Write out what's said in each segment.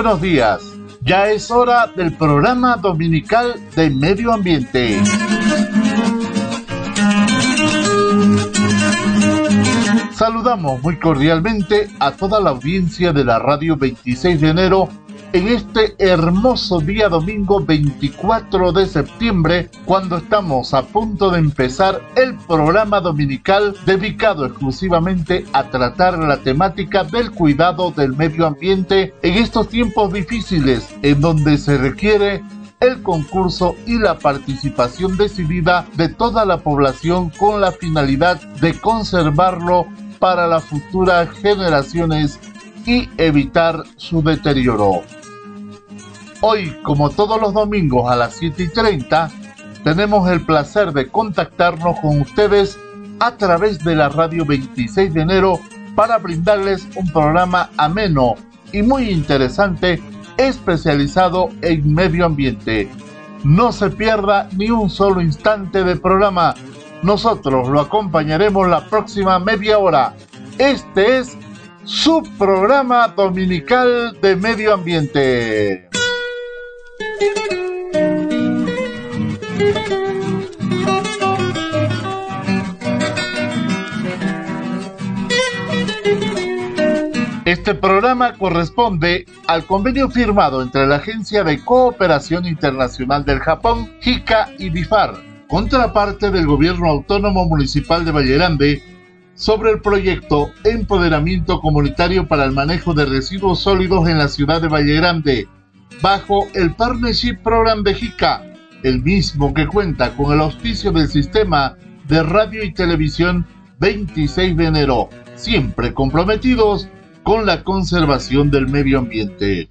Buenos días. Ya es hora del programa dominical de medio ambiente. Saludamos muy cordialmente a toda la audiencia de la radio 26 de enero en este hermoso día domingo 24 de septiembre, cuando estamos a punto de empezar el programa dominical dedicado exclusivamente a tratar la temática del cuidado del medio ambiente en estos tiempos difíciles en donde se requiere el concurso y la participación decidida de toda la población con la finalidad de conservarlo para las futuras generaciones y evitar su deterioro. Hoy, como todos los domingos a las 7 y 30, tenemos el placer de contactarnos con ustedes a través de la radio 26 de enero para brindarles un programa ameno y muy interesante especializado en medio ambiente. No se pierda ni un solo instante de programa. Nosotros lo acompañaremos la próxima media hora. Este es su programa dominical de medio ambiente. Este programa corresponde al convenio firmado entre la Agencia de Cooperación Internacional del Japón, JICA y BIFAR, contraparte del Gobierno Autónomo Municipal de Valle sobre el proyecto Empoderamiento Comunitario para el Manejo de Residuos Sólidos en la ciudad de Valle Grande, bajo el Partnership Program de JICA, el mismo que cuenta con el auspicio del Sistema de Radio y Televisión 26 de enero, siempre comprometidos con la conservación del medio ambiente.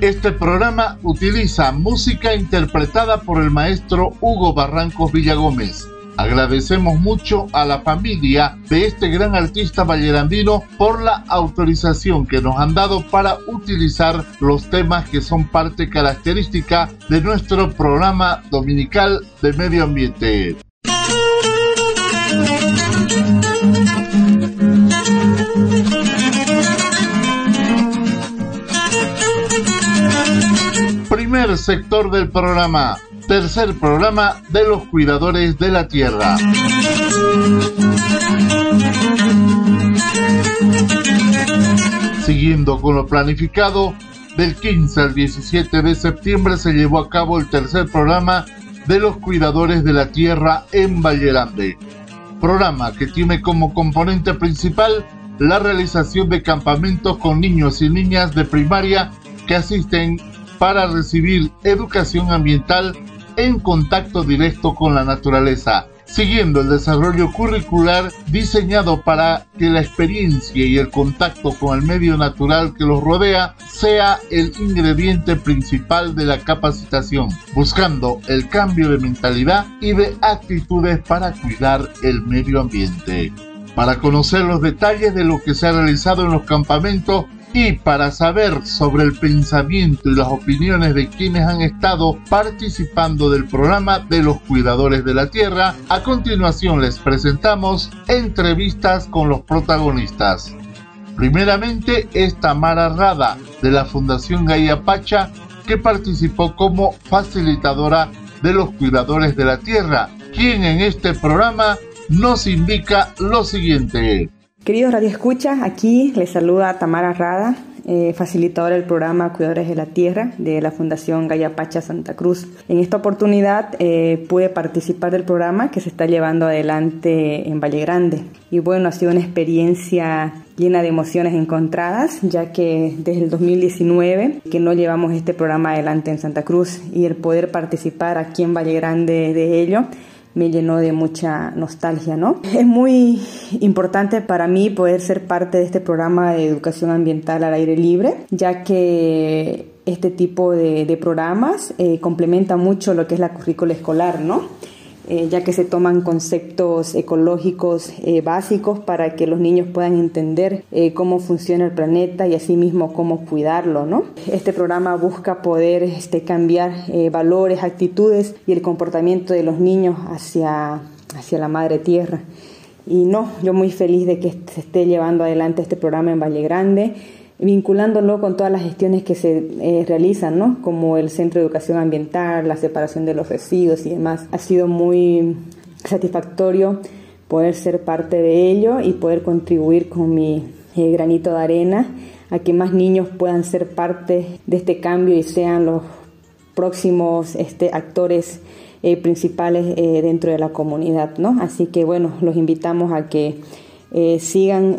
Este programa utiliza música interpretada por el maestro Hugo Barrancos Villagómez Agradecemos mucho a la familia de este gran artista vallerandino por la autorización que nos han dado para utilizar los temas que son parte característica de nuestro programa dominical de medio ambiente. Primer sector del programa tercer programa de los cuidadores de la tierra. Siguiendo con lo planificado, del 15 al 17 de septiembre se llevó a cabo el tercer programa de los cuidadores de la tierra en Vallerande. Programa que tiene como componente principal la realización de campamentos con niños y niñas de primaria que asisten para recibir educación ambiental en contacto directo con la naturaleza, siguiendo el desarrollo curricular diseñado para que la experiencia y el contacto con el medio natural que los rodea sea el ingrediente principal de la capacitación, buscando el cambio de mentalidad y de actitudes para cuidar el medio ambiente. Para conocer los detalles de lo que se ha realizado en los campamentos, y para saber sobre el pensamiento y las opiniones de quienes han estado participando del programa de los cuidadores de la tierra, a continuación les presentamos entrevistas con los protagonistas. Primeramente es Tamara Rada de la Fundación Gaia Pacha que participó como facilitadora de los cuidadores de la tierra, quien en este programa nos indica lo siguiente. Queridos radioescuchas, aquí les saluda Tamara Rada, eh, facilitadora del programa Cuidadores de la Tierra de la Fundación Pacha Santa Cruz. En esta oportunidad eh, pude participar del programa que se está llevando adelante en Valle Grande. Y bueno, ha sido una experiencia llena de emociones encontradas, ya que desde el 2019 que no llevamos este programa adelante en Santa Cruz y el poder participar aquí en Valle Grande de ello me llenó de mucha nostalgia, ¿no? Es muy importante para mí poder ser parte de este programa de educación ambiental al aire libre, ya que este tipo de, programas eh, complementa mucho lo que es la currícula escolar, ¿no? Eh, ya que se toman conceptos ecológicos eh, básicos para que los niños puedan entender eh, cómo funciona el planeta y asimismo cómo cuidarlo. ¿no? Este programa busca poder este, cambiar valores, actitudes y el comportamiento de los niños hacia, hacia la madre tierra. Y no, yo muy feliz de que se esté llevando adelante este programa en Valle Grande vinculándolo con todas las gestiones que se eh, realizan, ¿no? como el Centro de Educación Ambiental, la separación de los residuos y demás. Ha sido muy satisfactorio poder ser parte de ello y poder contribuir con mi eh, granito de arena a que más niños puedan ser parte de este cambio y sean los próximos este, actores eh, principales dentro de la comunidad. ¿no? Así que bueno, los invitamos a que sigan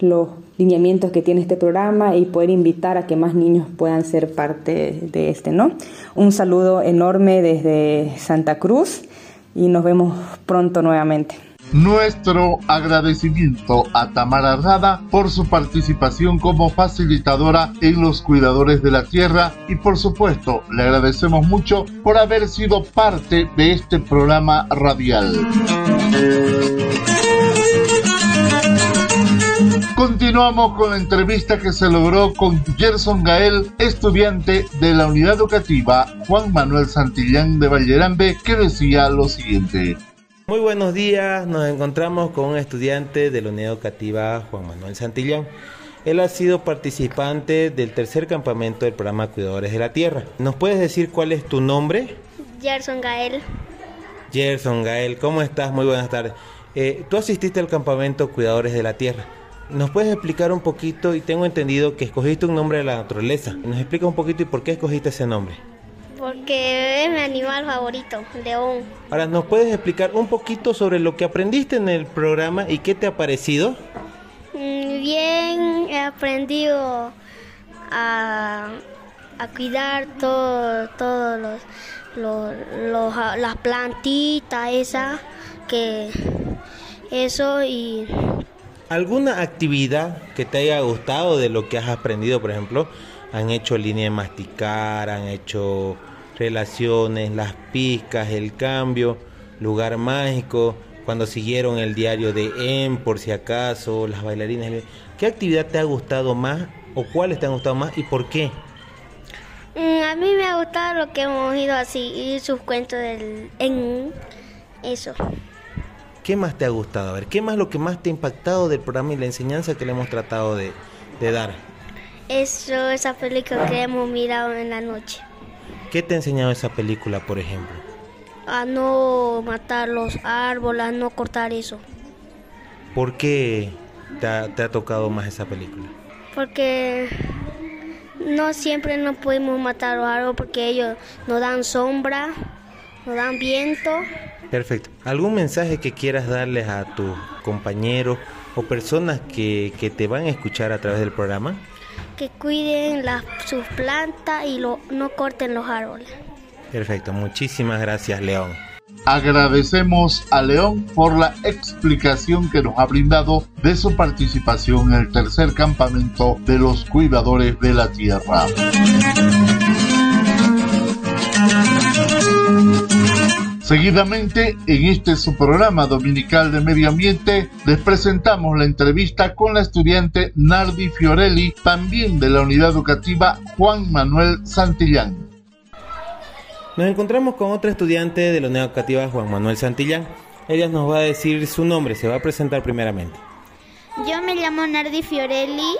los lineamientos que tiene este programa y poder invitar a que más niños puedan ser parte de este, ¿no? Un saludo enorme desde Santa Cruz y nos vemos pronto nuevamente. Nuestro agradecimiento a Tamara Rada por su participación como facilitadora en los cuidadores de la tierra y por supuesto le agradecemos mucho por haber sido parte de este programa radial. Continuamos con la entrevista que se logró con Gerson Gael, estudiante de la unidad educativa Juan Manuel Santillán de Vallerambe, que decía lo siguiente. Muy buenos días, nos encontramos con un estudiante de la unidad educativa Juan Manuel Santillán. Él ha sido participante del tercer campamento del programa Cuidadores de la Tierra. ¿Nos puedes decir cuál es tu nombre? Gerson Gael. Gerson Gael, ¿cómo estás? Muy buenas tardes. Eh, tú asististe al campamento Cuidadores de la Tierra. ¿Nos puedes explicar un poquito? Y tengo entendido que escogiste un nombre de la naturaleza. ¿Nos explica un poquito y por qué escogiste ese nombre? Porque es mi animal favorito, león. Ahora, ¿nos puedes explicar un poquito sobre lo que aprendiste en el programa y qué te ha parecido? Mm, bien, he aprendido a, cuidar todos todo los, los, las plantitas, esas, que eso y ¿Alguna actividad que te haya gustado de lo que has aprendido, por ejemplo? Han hecho línea de masticar, han hecho relaciones, las pizcas, el cambio, lugar mágico, cuando siguieron el diario de M, por si acaso, las bailarinas. ¿Qué actividad te ha gustado más o cuáles te han gustado más y por qué? Mm, a mí me ha gustado lo que hemos ido así y sus cuentos del en eso. ¿Qué más te ha gustado? A ver, ¿qué más lo que más te ha impactado del programa y la enseñanza que le hemos tratado de, dar? Eso, esa película que hemos mirado en la noche. ¿Qué te ha enseñado esa película, por ejemplo? A no matar los árboles, a no cortar eso. ¿Por qué te ha, te ha tocado más esa película? Porque no siempre no podemos matar los árboles porque ellos nos dan sombra, nos dan viento Perfecto. ¿Algún mensaje que quieras darles a tus compañeros o personas que, te van a escuchar a través del programa? Que cuiden las, sus plantas y lo, no corten los árboles. Perfecto. Muchísimas gracias, León. Agradecemos a León por la explicación que nos ha brindado de su participación en el tercer campamento de los cuidadores de la tierra. Seguidamente, en este su programa dominical de medio ambiente, les presentamos la entrevista con la estudiante Nardi Fiorelli, también de la unidad educativa Juan Manuel Santillán. Nos encontramos con otra estudiante de la unidad educativa Juan Manuel Santillán. Ella nos va a decir su nombre, se va a presentar primeramente. Yo me llamo Nardi Fiorelli.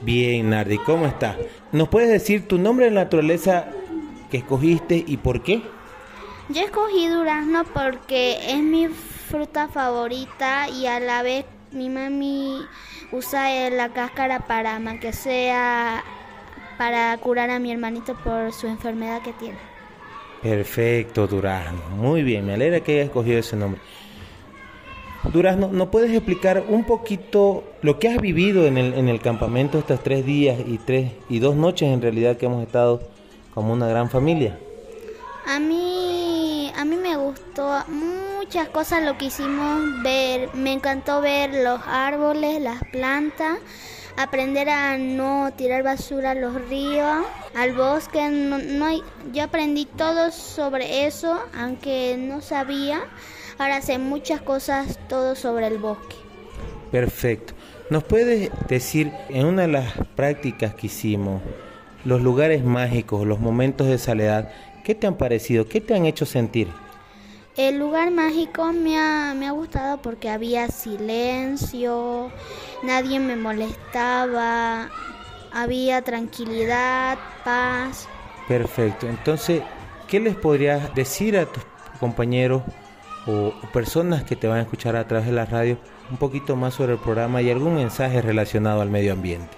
Bien, Nardi, ¿cómo está? ¿Nos puedes decir tu nombre de naturaleza que escogiste y por qué? Yo escogí durazno porque es mi fruta favorita y a la vez mi mami usa la cáscara para que sea para curar a mi hermanito por su enfermedad que tiene. Perfecto, Durazno. Muy bien, me alegra que haya escogido ese nombre. Durazno, ¿no puedes explicar un poquito lo que has vivido en el, en el campamento estos tres días y tres y dos noches en realidad que hemos estado como una gran familia? A mí, a mí me gustó muchas cosas lo que hicimos ver. Me encantó ver los árboles, las plantas. aprender a no tirar basura a los ríos, al bosque. No, yo aprendí todo sobre eso, aunque no sabía. Ahora sé muchas cosas, todo sobre el bosque. Perfecto. ¿Nos puedes decir en una de las prácticas que hicimos, los lugares mágicos, los momentos de soledad, qué te han parecido? ¿Qué te han hecho sentir? El lugar mágico me ha, me ha gustado porque había silencio, nadie me molestaba, había tranquilidad, paz. Perfecto. Entonces, ¿qué les podrías decir a tus compañeros o, personas que te van a escuchar a través de la radio un poquito más sobre el programa y algún mensaje relacionado al medio ambiente?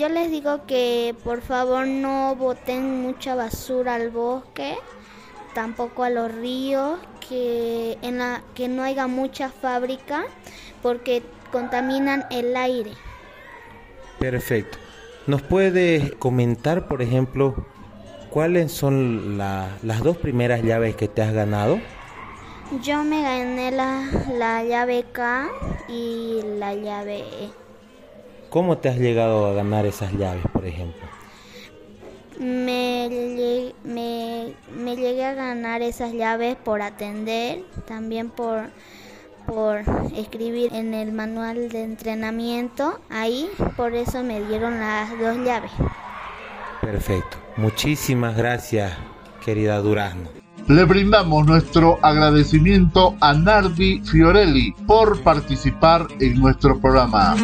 Yo les digo que por favor no boten mucha basura al bosque tampoco a los ríos, que, en la, que no haya mucha fábrica porque contaminan el aire. Perfecto. ¿Nos puede comentar, por ejemplo, cuáles son las dos primeras llaves que te has ganado? Yo me gané la, la llave K y la llave E. ¿Cómo te has llegado a ganar esas llaves, por ejemplo? Me, me, me, llegué a ganar esas llaves por atender, también por, por escribir en el manual de entrenamiento. Ahí por eso me dieron las dos llaves. Perfecto. Muchísimas gracias, querida Durazno. Le brindamos nuestro agradecimiento a Nardi Fiorelli por participar en nuestro programa.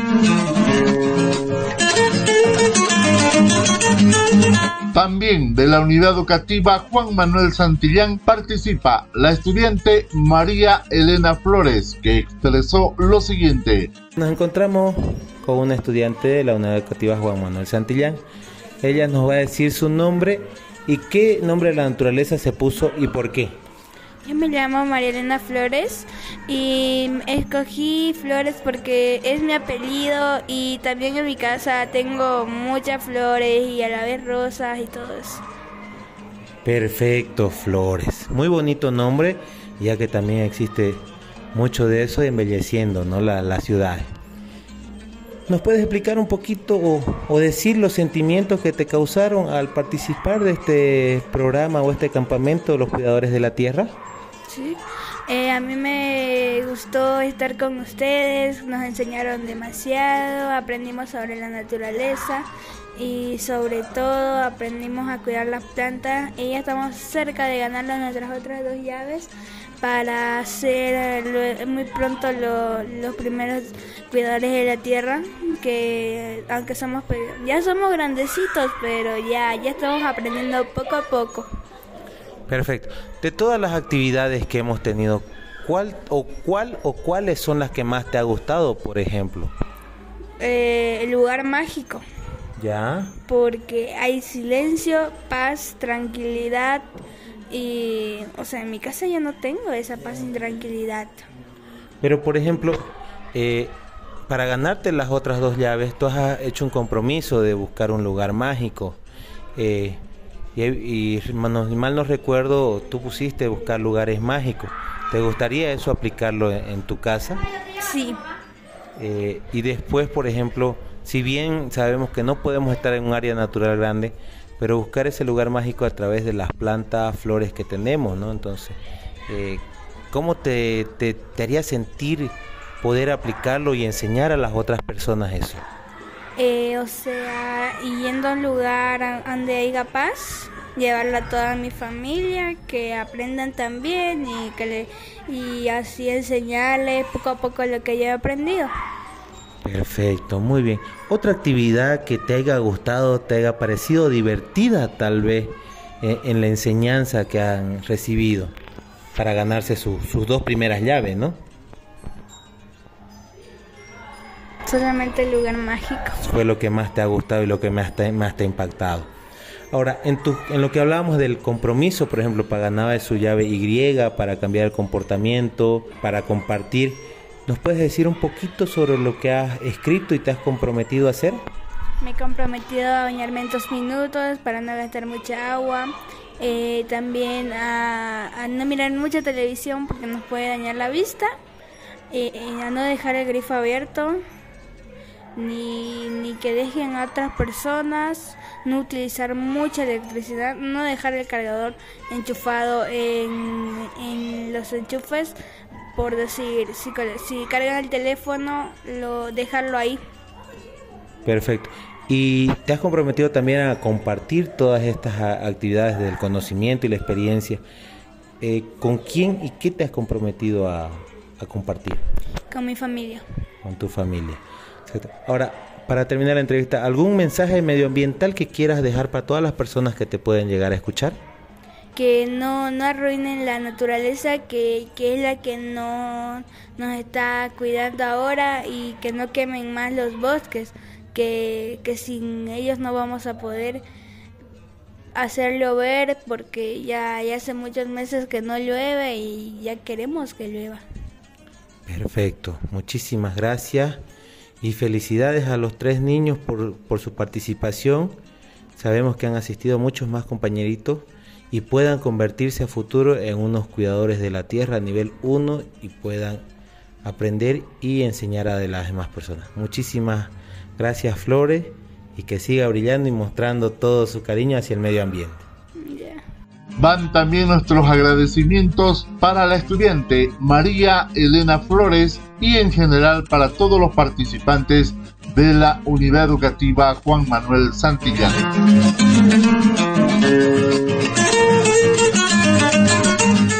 También de la unidad educativa Juan Manuel Santillán participa la estudiante María Elena Flores, que expresó lo siguiente. Nos encontramos con una estudiante de la unidad educativa Juan Manuel Santillán. Ella nos va a decir su nombre y qué nombre de la naturaleza se puso y por qué. Yo me llamo María Elena Flores y escogí flores porque es mi apellido y también en mi casa tengo muchas flores y a la vez rosas y todo eso. Perfecto, Flores. Muy bonito nombre, ya que también existe mucho de eso embelleciendo ¿no? la, la ciudad. ¿Nos puedes explicar un poquito o, decir los sentimientos que te causaron al participar de este programa o este campamento de los cuidadores de la tierra? Eh, a mí me gustó estar con ustedes, nos enseñaron demasiado, aprendimos sobre la naturaleza y sobre todo aprendimos a cuidar las plantas. Y ya estamos cerca de ganar nuestras otras dos llaves para ser muy pronto los primeros cuidadores de la tierra que aunque somos ya somos grandecitos pero ya ya estamos aprendiendo poco a poco Perfecto. De todas las actividades que hemos tenido, ¿cuál o cuál o cuáles son las que más te ha gustado, por ejemplo? Eh, el lugar mágico. ¿Ya? Porque hay silencio, paz, tranquilidad y, o sea, en mi casa ya no tengo esa paz y tranquilidad. Pero, por ejemplo, eh, para ganarte las otras dos llaves, tú has hecho un compromiso de buscar un lugar mágico. Eh, y, y mal no recuerdo, tú pusiste buscar lugares mágicos. ¿Te gustaría eso aplicarlo en, tu casa? Sí. Eh, y después, por ejemplo, si bien sabemos que no podemos estar en un área natural grande, pero buscar ese lugar mágico a través de las plantas, flores que tenemos, ¿no? Entonces, eh, ¿cómo te, te, haría sentir poder aplicarlo y enseñar a las otras personas eso? Eh, o sea, yendo a un lugar donde haya paz, llevarlo a toda mi familia, que aprendan también y que le, y así enseñarles poco a poco lo que yo he aprendido. Perfecto, muy bien. Otra actividad que te haya gustado, te haya parecido divertida tal vez eh, en la enseñanza que han recibido para ganarse sus dos primeras llaves, ¿no? Solamente el lugar mágico. Fue lo que más te ha gustado y lo que más te, más te ha impactado. Ahora, en, tu, en lo que hablábamos del compromiso, por ejemplo, para ganar su llave Y, para cambiar el comportamiento, para compartir, ¿nos puedes decir un poquito sobre lo que has escrito y te has comprometido a hacer? Me he comprometido a bañarme en dos minutos para no gastar mucha agua. Eh, también a, no mirar mucha televisión porque nos puede dañar la vista. Eh, a no dejar el grifo abierto ni, ni que dejen a otras personas, no utilizar mucha electricidad, no dejar el cargador enchufado en, en los enchufes, por decir, si, si cargan el teléfono, lo, dejarlo ahí. Perfecto. Y te has comprometido también a compartir todas estas actividades del conocimiento y la experiencia. Eh, ¿Con quién y qué te has comprometido a, a compartir? Con mi familia. Con tu familia. Ahora, para terminar la entrevista, ¿algún mensaje medioambiental que quieras dejar para todas las personas que te pueden llegar a escuchar? Que no, no arruinen la naturaleza, que, que es la que no nos está cuidando ahora y que no quemen más los bosques, que, que sin ellos no vamos a poder hacer llover porque ya, ya hace muchos meses que no llueve y ya queremos que llueva. Perfecto, muchísimas gracias y felicidades a los tres niños por, por su participación. Sabemos que han asistido muchos más compañeritos y puedan convertirse a futuro en unos cuidadores de la tierra a nivel 1 y puedan aprender y enseñar a las demás personas. Muchísimas gracias Flores y que siga brillando y mostrando todo su cariño hacia el medio ambiente. Van también nuestros agradecimientos para la estudiante María Elena Flores y en general para todos los participantes de la Unidad Educativa Juan Manuel Santillán.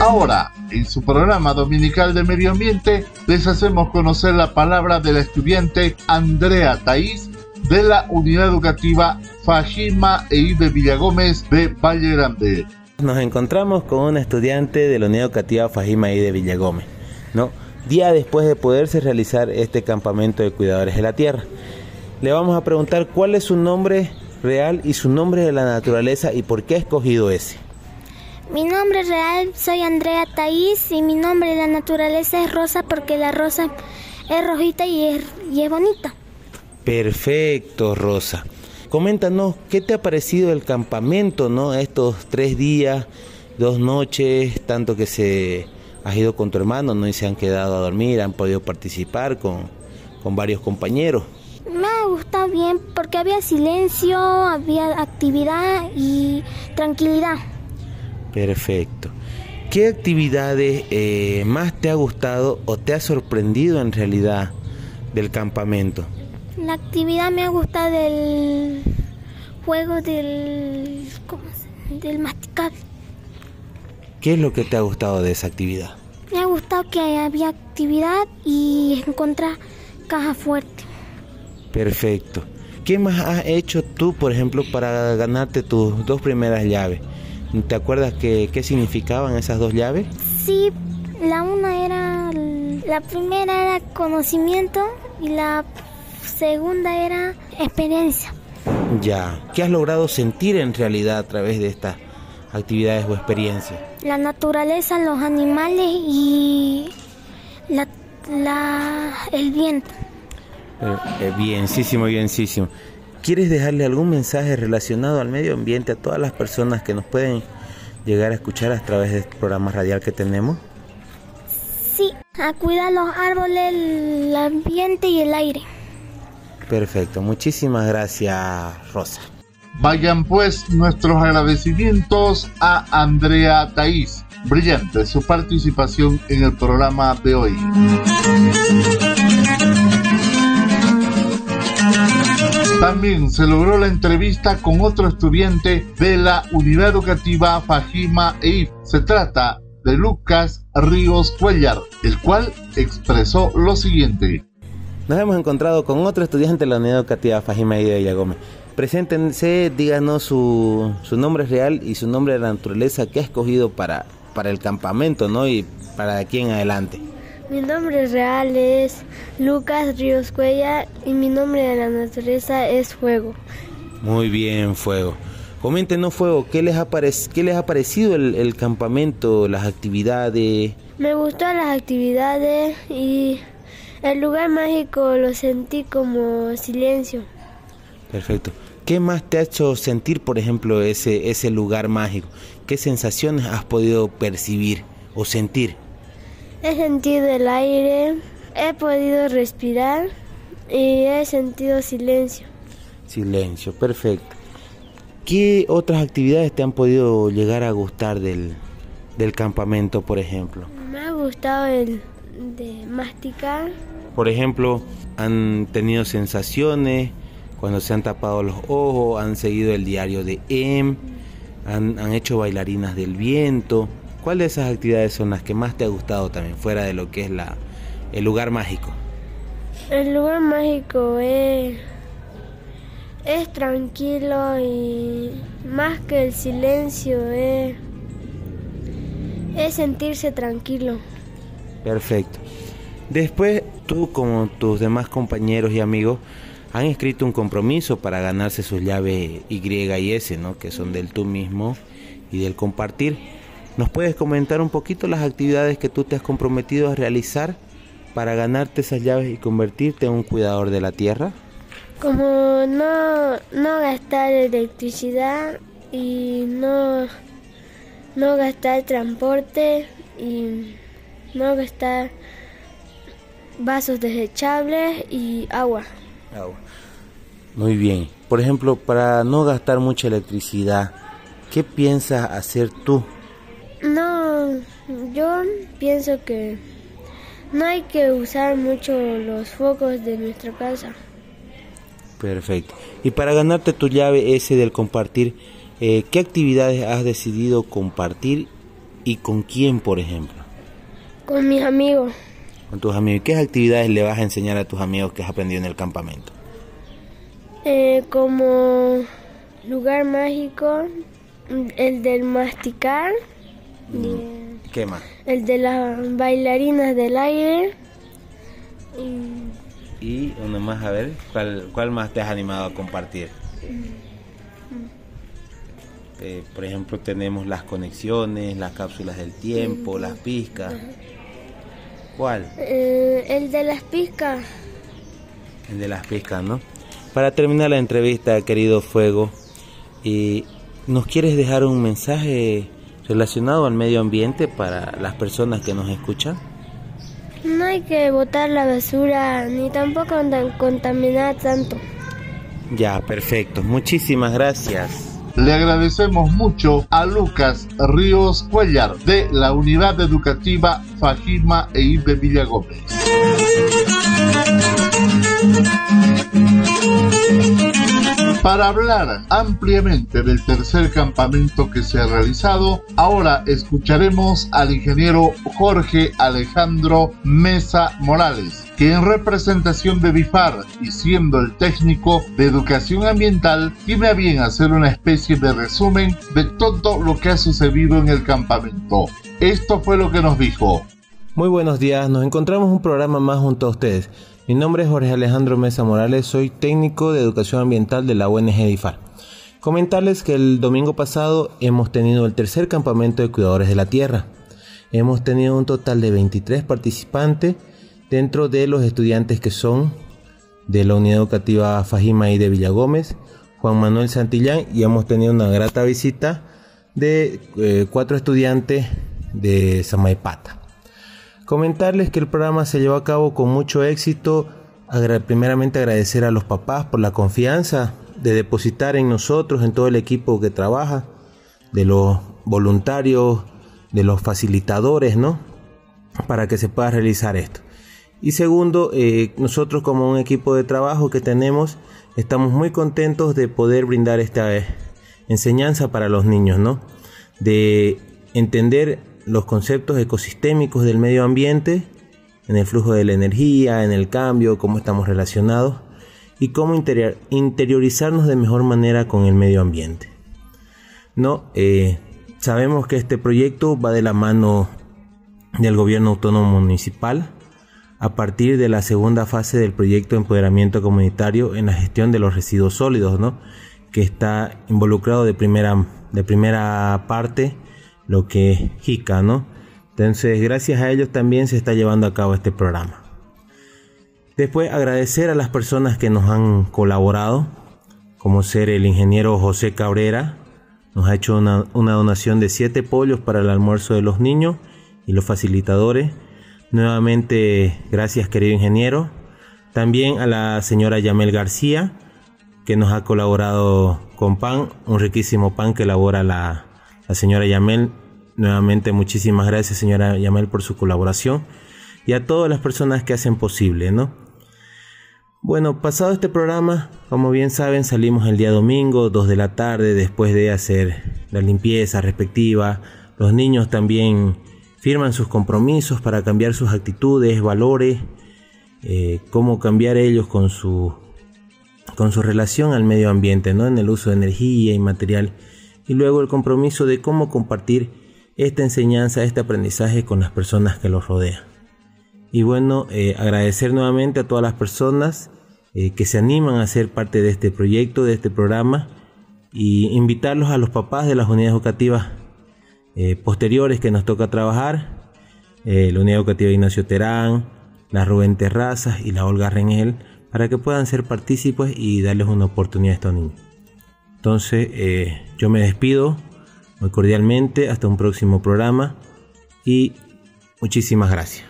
Ahora, en su programa dominical de medio ambiente, les hacemos conocer la palabra de la estudiante Andrea Taís de la Unidad Educativa Fajima e de Villagómez de Valle Grande. Nos encontramos con una estudiante de la Unidad Educativa Fajima y de Villagómez, ¿no? Día después de poderse realizar este campamento de cuidadores de la tierra. Le vamos a preguntar cuál es su nombre real y su nombre de la naturaleza y por qué ha escogido ese. Mi nombre real soy Andrea Taís y mi nombre de la naturaleza es Rosa porque la rosa es rojita y es, y es bonita. Perfecto, Rosa. Coméntanos, ¿qué te ha parecido el campamento, no? Estos tres días, dos noches, tanto que se has ido con tu hermano, ¿no? Y se han quedado a dormir, han podido participar con, con varios compañeros. Me ha gustado bien porque había silencio, había actividad y tranquilidad. Perfecto. ¿Qué actividades eh, más te ha gustado o te ha sorprendido en realidad del campamento? La actividad me ha gustado del juego del, ¿cómo se? del masticar. ¿Qué es lo que te ha gustado de esa actividad? Me ha gustado que había actividad y encontrar caja fuerte. Perfecto. ¿Qué más has hecho tú, por ejemplo, para ganarte tus dos primeras llaves? ¿Te acuerdas qué, qué significaban esas dos llaves? Sí, la una era, la primera era conocimiento y la segunda era experiencia. Ya, ¿qué has logrado sentir en realidad a través de estas actividades o experiencias? La naturaleza, los animales y la, la, el viento. Eh, eh, bienísimo, bienísimo. ¿Quieres dejarle algún mensaje relacionado al medio ambiente a todas las personas que nos pueden llegar a escuchar a través de este programa radial que tenemos? Sí, a cuidar los árboles, el ambiente y el aire. Perfecto, muchísimas gracias Rosa. Vayan pues nuestros agradecimientos a Andrea Taís. Brillante su participación en el programa de hoy. También se logró la entrevista con otro estudiante de la Unidad Educativa Fajima EIF. Se trata de Lucas Ríos Cuellar, el cual expresó lo siguiente. Nos hemos encontrado con otro estudiante de la Unidad Educativa Fajima EIF de Villagómez. Preséntense, díganos su, su, nombre real y su nombre de la naturaleza que ha escogido para, para el campamento ¿no? y para aquí en adelante. Mi nombre real es Lucas Ríos Cuella y mi nombre de la naturaleza es Fuego. Muy bien, Fuego. Coméntenos, Fuego, ¿qué les ha, qué les ha parecido el, el, campamento, las actividades? Me gustan las actividades y el lugar mágico lo sentí como silencio. Perfecto. ¿Qué más te ha hecho sentir, por ejemplo, ese, ese lugar mágico? ¿Qué sensaciones has podido percibir o sentir? He sentido el aire, he podido respirar y he sentido silencio. Silencio, perfecto. ¿Qué otras actividades te han podido llegar a gustar del, del campamento, por ejemplo? Me ha gustado el de masticar. Por ejemplo, han tenido sensaciones cuando se han tapado los ojos, han seguido el diario de M, han, han hecho bailarinas del viento. ¿Cuáles de esas actividades son las que más te ha gustado también, fuera de lo que es la, el lugar mágico? El lugar mágico es, es tranquilo y más que el silencio es, es sentirse tranquilo. Perfecto. Después tú como tus demás compañeros y amigos han escrito un compromiso para ganarse sus llaves Y y S, ¿no? que son del tú mismo y del compartir. ¿Nos puedes comentar un poquito las actividades que tú te has comprometido a realizar para ganarte esas llaves y convertirte en un cuidador de la tierra? Como no, no gastar electricidad y no, no gastar transporte y no gastar vasos desechables y agua. Agua. Muy bien. Por ejemplo, para no gastar mucha electricidad, ¿qué piensas hacer tú? No, yo pienso que no hay que usar mucho los focos de nuestra casa. Perfecto. Y para ganarte tu llave ese del compartir, eh, ¿qué actividades has decidido compartir y con quién, por ejemplo? Con mis amigos. Con tus amigos. ¿Qué actividades le vas a enseñar a tus amigos que has aprendido en el campamento? Eh, como lugar mágico, el del masticar. ¿Qué más? El de las bailarinas del aire. Y, y uno más, a ver, ¿cuál, ¿cuál más te has animado a compartir? Eh, por ejemplo, tenemos las conexiones, las cápsulas del tiempo, las pizcas. ¿Cuál? Eh, el de las pizcas. El de las pizcas, ¿no? Para terminar la entrevista, querido Fuego, y ¿nos quieres dejar un mensaje relacionado al medio ambiente para las personas que nos escuchan? No hay que botar la basura ni tampoco contaminar tanto. Ya, perfecto. Muchísimas gracias. Le agradecemos mucho a Lucas Ríos Cuellar de la Unidad Educativa Fajima e de Villagómez. Para hablar ampliamente del tercer campamento que se ha realizado, ahora escucharemos al ingeniero Jorge Alejandro Mesa Morales, que en representación de BIFAR y siendo el técnico de educación ambiental, tiene a bien hacer una especie de resumen de todo lo que ha sucedido en el campamento. Esto fue lo que nos dijo. Muy buenos días, nos encontramos un programa más junto a ustedes. Mi nombre es Jorge Alejandro Mesa Morales, soy técnico de educación ambiental de la ONG DIFAR. Comentarles que el domingo pasado hemos tenido el tercer campamento de cuidadores de la tierra. Hemos tenido un total de 23 participantes dentro de los estudiantes que son de la Unidad Educativa Fajima y de Villagómez, Juan Manuel Santillán, y hemos tenido una grata visita de eh, cuatro estudiantes de Samaipata. Comentarles que el programa se llevó a cabo con mucho éxito. primeramente agradecer a los papás por la confianza de depositar en nosotros, en todo el equipo que trabaja, de los voluntarios, de los facilitadores, ¿no? Para que se pueda realizar esto. Y segundo, eh, nosotros como un equipo de trabajo que tenemos, estamos muy contentos de poder brindar esta eh, enseñanza para los niños, ¿no? De entender los conceptos ecosistémicos del medio ambiente, en el flujo de la energía, en el cambio, cómo estamos relacionados y cómo interiorizarnos de mejor manera con el medio ambiente. No, eh, sabemos que este proyecto va de la mano del gobierno autónomo municipal a partir de la segunda fase del proyecto de empoderamiento comunitario en la gestión de los residuos sólidos, ¿no? que está involucrado de primera, de primera parte lo que es JICA, ¿no? Entonces, gracias a ellos también se está llevando a cabo este programa. Después, agradecer a las personas que nos han colaborado, como ser el ingeniero José Cabrera, nos ha hecho una, donación de 7 pollos para el almuerzo de los niños y los facilitadores. Nuevamente, gracias querido ingeniero. También a la señora Yamel García, que nos ha colaborado con pan, un riquísimo pan que elabora la, la señora Yamel. Nuevamente muchísimas gracias señora Yamel por su colaboración y a todas las personas que hacen posible, ¿no? Bueno, pasado este programa, como bien saben, salimos el día domingo, 2 de la tarde, después de hacer la limpieza respectiva. Los niños también firman sus compromisos para cambiar sus actitudes, valores, eh, cómo cambiar ellos con su, con su relación al medio ambiente, ¿no? en el uso de energía y material. Y luego el compromiso de cómo compartir esta enseñanza, este aprendizaje con las personas que los rodean. Y bueno, eh, agradecer nuevamente a todas las personas eh, que se animan a ser parte de este proyecto, de este programa, y invitarlos a los papás de las unidades educativas eh, posteriores que nos toca trabajar, la unidad educativa Ignacio Terán, la Rubén Terrazas y la Olga Rengel, para que puedan ser partícipes y darles una oportunidad a estos niños. Entonces, yo me despido muy cordialmente, hasta un próximo programa y muchísimas gracias.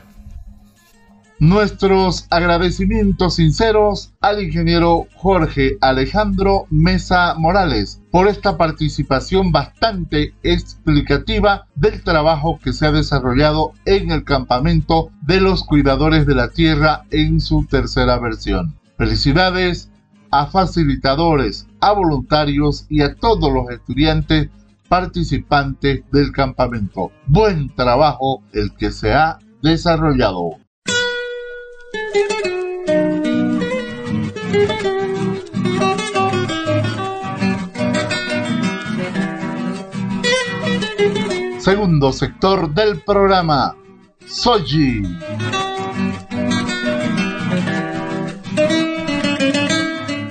Nuestros agradecimientos sinceros al ingeniero Jorge Alejandro Mesa Morales por esta participación bastante explicativa del trabajo que se ha desarrollado en el campamento de los cuidadores de la tierra en su tercera versión. Felicidades a facilitadores, a voluntarios y a todos los estudiantes participantes del campamento. Buen trabajo el que se ha desarrollado. Segundo sector del programa, Soji.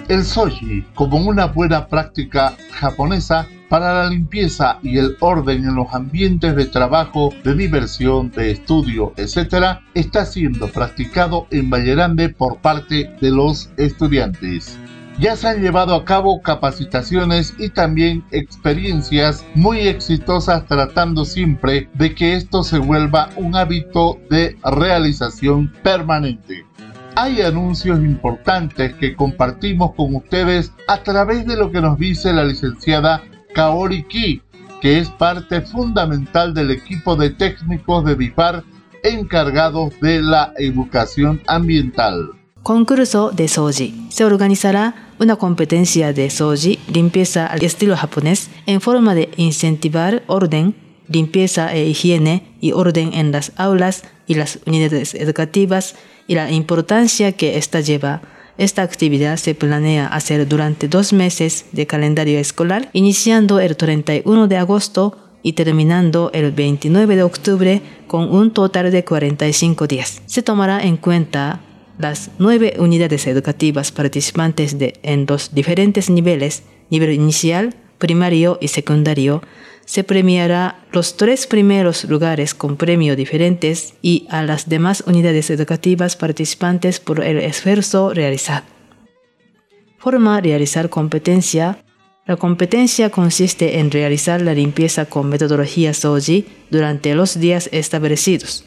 El soji, como una buena práctica japonesa para la limpieza y el orden en los ambientes de trabajo, de diversión, de estudio, etc., está siendo practicado en Vallerande por parte de los estudiantes. Ya se han llevado a cabo capacitaciones y también experiencias muy exitosas tratando siempre de que esto se vuelva un hábito de realización permanente. Hay anuncios importantes que compartimos con ustedes a través de lo que nos dice la licenciada Kaori Ki, que es parte fundamental del equipo de técnicos de BIPAR encargados de la educación ambiental. Concurso de Soji. Se organizará una competencia de Soji, limpieza al estilo japonés, en forma de incentivar orden, limpieza e higiene y orden en las aulas y las unidades educativas y la importancia que esta lleva. Esta actividad se planea hacer durante dos meses de calendario escolar, iniciando el 31 de agosto y terminando el 29 de octubre con un total de 45 días. Se tomará en cuenta las nueve unidades educativas participantes de, en los diferentes niveles, nivel inicial, primario y secundario, se premiará los tres primeros lugares con premios diferentes y a las demás unidades educativas participantes por el esfuerzo realizado. Forma realizar competencia. La competencia consiste en realizar la limpieza con metodología SOJI durante los días establecidos.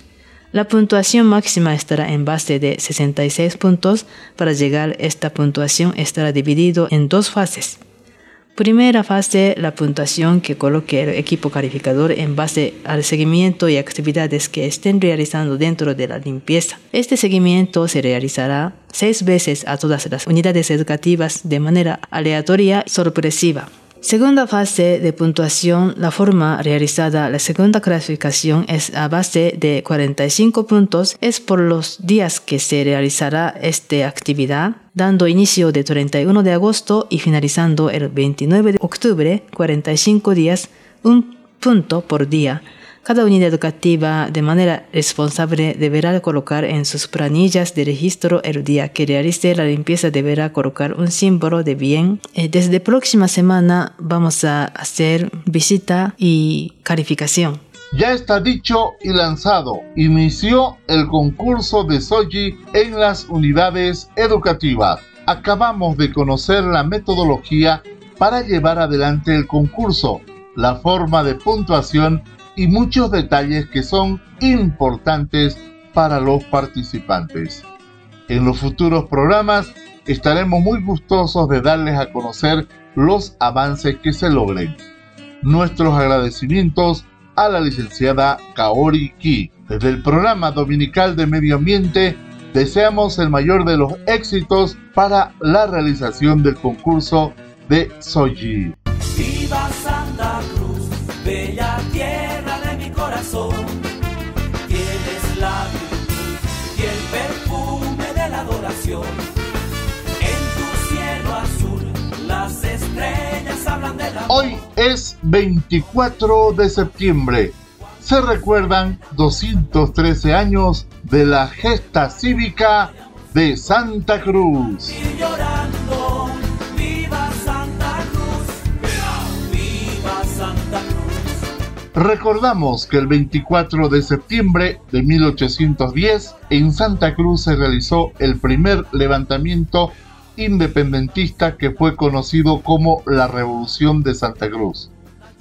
La puntuación máxima estará en base de 66 puntos. Para llegar a esta puntuación estará dividido en dos fases. Primera fase, la puntuación que coloque el equipo calificador en base al seguimiento y actividades que estén realizando dentro de la limpieza. Este seguimiento se realizará seis veces a todas las unidades educativas de manera aleatoria y sorpresiva. Segunda fase de puntuación, la forma realizada, la segunda clasificación es a base de 45 puntos, es por los días que se realizará esta actividad, dando inicio de 31 de agosto y finalizando el 29 de octubre, 45 días, un punto por día. Cada unidad educativa de manera responsable deberá colocar en sus planillas de registro el día que realice la limpieza deberá colocar un símbolo de bien. Eh, desde próxima semana vamos a hacer visita y calificación. Ya está dicho y lanzado. Inició el concurso de Soji en las unidades educativas. Acabamos de conocer la metodología para llevar adelante el concurso, la forma de puntuación y muchos detalles que son importantes para los participantes. En los futuros programas estaremos muy gustosos de darles a conocer los avances que se logren. Nuestros agradecimientos a la licenciada Kaori Ki. Desde el programa dominical de medio ambiente deseamos el mayor de los éxitos para la realización del concurso de Soji. Corazón. Tienes la virtud y el perfume de la adoración. En tu cielo azul, las estrellas hablan de la. Hoy es 24 de septiembre. Se recuerdan 213 años de la gesta cívica de Santa Cruz. Y llorando, Recordamos que el 24 de septiembre de 1810 en Santa Cruz se realizó el primer levantamiento independentista que fue conocido como la Revolución de Santa Cruz.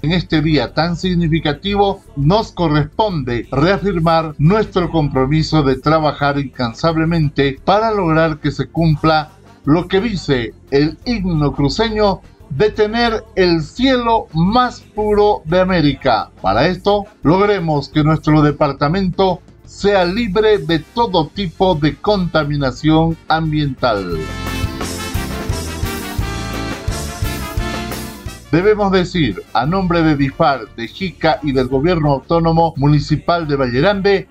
En este día tan significativo nos corresponde reafirmar nuestro compromiso de trabajar incansablemente para lograr que se cumpla lo que dice el himno cruceño de tener el cielo más puro de América. Para esto, logremos que nuestro departamento sea libre de todo tipo de contaminación ambiental. Debemos decir, a nombre de DIFAR, de JICA y del Gobierno Autónomo Municipal de Vallerande,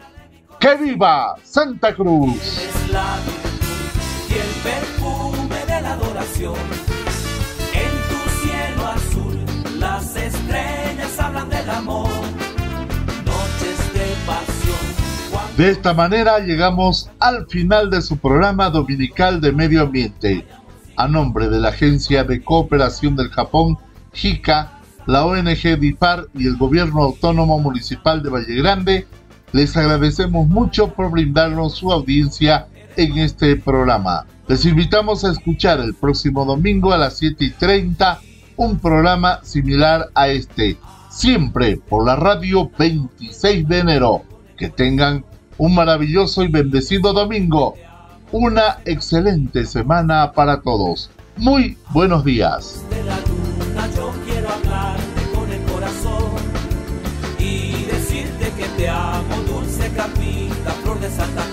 ¡que viva Santa Cruz! Es la virtud y el perfume de la adoración. Las estrellas hablan del amor. Noches de pasión. De esta manera llegamos al final de su programa dominical de medio ambiente. A nombre de la Agencia de Cooperación del Japón, JICA, la ONG DIPAR y el Gobierno Autónomo Municipal de Valle Grande, les agradecemos mucho por brindarnos su audiencia en este programa. Les invitamos a escuchar el próximo domingo a las 7 y 30 un programa similar a este, siempre por la radio 26 de enero. Que tengan un maravilloso y bendecido domingo. Una excelente semana para todos. Muy buenos días. Santa